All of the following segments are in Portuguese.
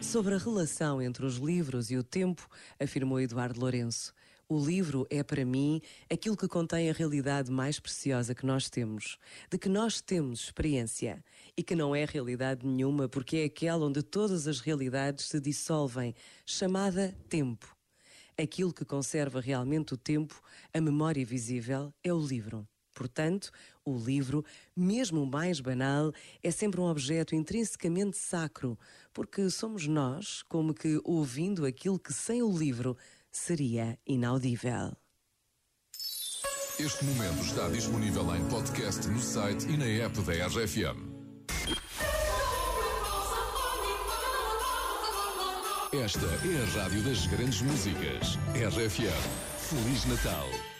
Sobre a relação entre os livros e o tempo, afirmou Eduardo Lourenço. O livro é, para mim, aquilo que contém a realidade mais preciosa que nós temos, de que nós temos experiência, e que não é realidade nenhuma porque é aquela onde todas as realidades se dissolvem, chamada tempo. Aquilo que conserva realmente o tempo, a memória visível, é o livro. Portanto, o livro, mesmo o mais banal, é sempre um objeto intrinsecamente sacro, porque somos nós, como que ouvindo aquilo que sem o livro seria inaudível. Este momento está disponível em podcast no site e na app da RFM. Esta é a rádio das grandes músicas. RFM. Feliz Natal.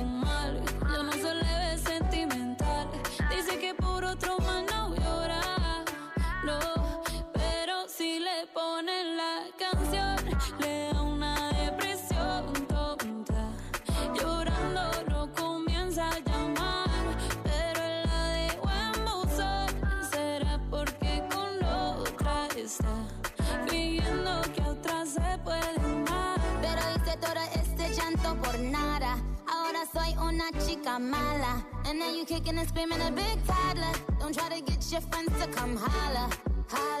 ponen la canción, le da una depresión tonta. Llorando no comienza a llamar, pero la dejó en buzón. Será porque con otra está fingiendo que a otra se puede amar. Pero hice todo este llanto por nada. Ahora soy una chica mala. And now you kicking and screaming a big toddler. Don't try to get your friends to come holla. Holla.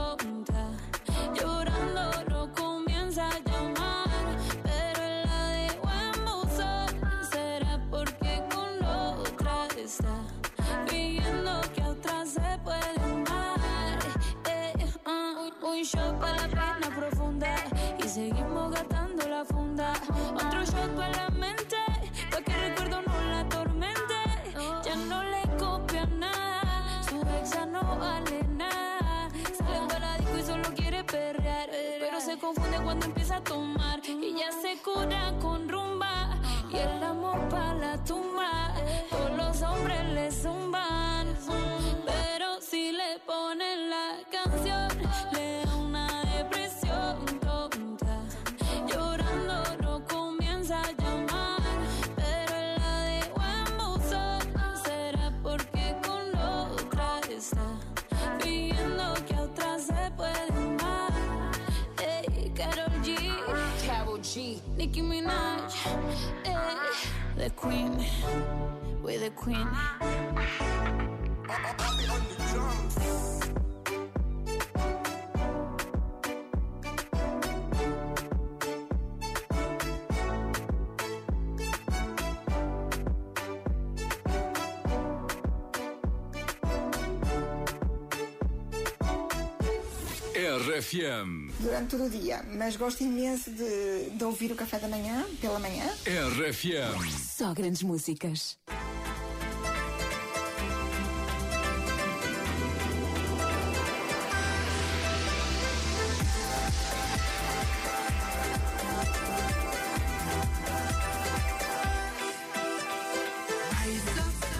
un- shot para la pena profunda y seguimos gastando la funda. Otro shot para la mente, pa' que el recuerdo no la atormente. Ya no le copia nada, su ex ya no vale nada. Sale para disco y solo quiere perrear, pero se confunde cuando empieza a tomar y ya se cura con rumba y el amor para la tumba. Puede amar. Ey, Karol G, Carol G. Nicki Minaj, ey, the Queen, we're the Queen. RFM. Durante todo o dia, mas gosto imenso de, de ouvir o café da manhã, pela manhã. RFM. Só grandes músicas. Eyes.